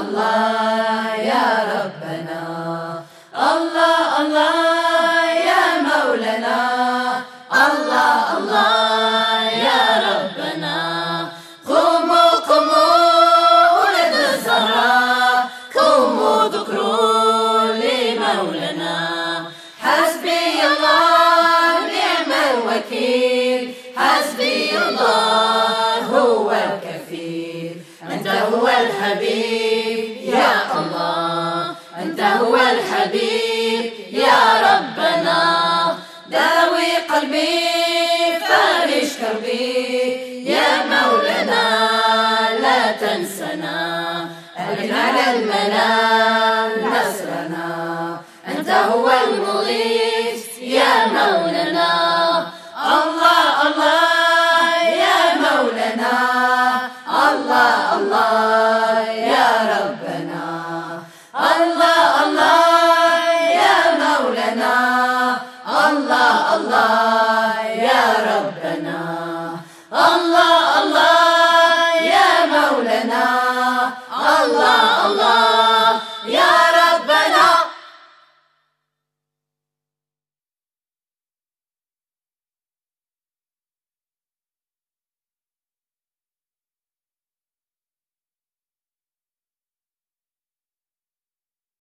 الله يا ربنا. الله الله يا مولانا. الله الله يا ربنا. قوموا قوموا ولد الزهراء قوموا ذكروا لمولانا. حسبي الله الحبيب يا الله. أنت هو الحبيب يا ربنا. داوي قلبي فارش كربي يا مولانا لا تنسنا. أغنى على المنام Allah.